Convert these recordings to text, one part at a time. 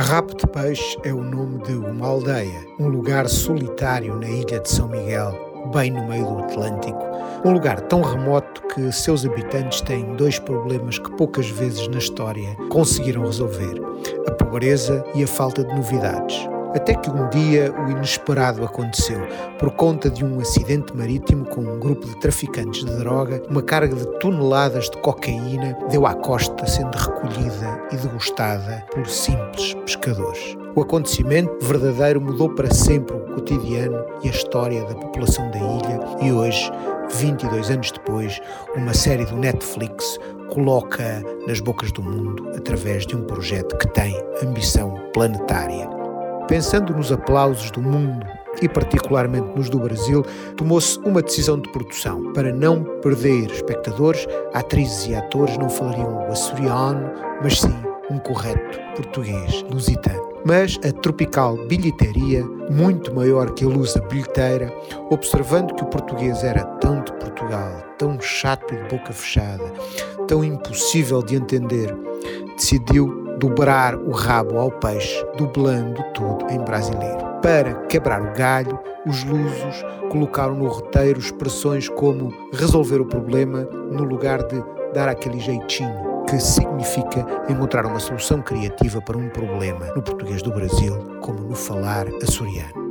Rabo de Peixe é o nome de uma aldeia, um lugar solitário na ilha de São Miguel, bem no meio do Atlântico. Um lugar tão remoto que seus habitantes têm dois problemas que poucas vezes na história conseguiram resolver: a pobreza e a falta de novidades. Até que um dia o inesperado aconteceu. Por conta de um acidente marítimo com um grupo de traficantes de droga, uma carga de toneladas de cocaína deu à costa, sendo recolhida e degustada por simples pescadores. O acontecimento verdadeiro mudou para sempre o cotidiano e a história da população da ilha e hoje 22 anos depois, uma série do Netflix coloca nas bocas do mundo através de um projeto que tem ambição planetária. Pensando nos aplausos do mundo e particularmente nos do Brasil, tomou-se uma decisão de produção. Para não perder espectadores, atrizes e atores não falariam o açoriano, mas sim um correto português lusitano. Mas a tropical bilheteria, muito maior que a lusa bilheteira, observando que o português era tão de Portugal, tão chato e de boca fechada, tão impossível de entender, decidiu dobrar o rabo ao peixe, dublando tudo em brasileiro. Para quebrar o galho, os lusos colocaram no roteiro expressões como resolver o problema no lugar de dar aquele jeitinho, que significa encontrar uma solução criativa para um problema no português do Brasil, como no falar açoriano.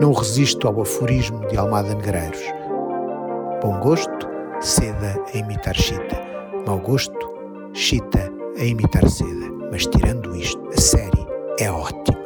Não resisto ao aforismo de Almada Negreiros. Bom gosto, seda a imitar chita. Mau gosto, chita a imitar seda. Mas tirando isto, a série é ótima.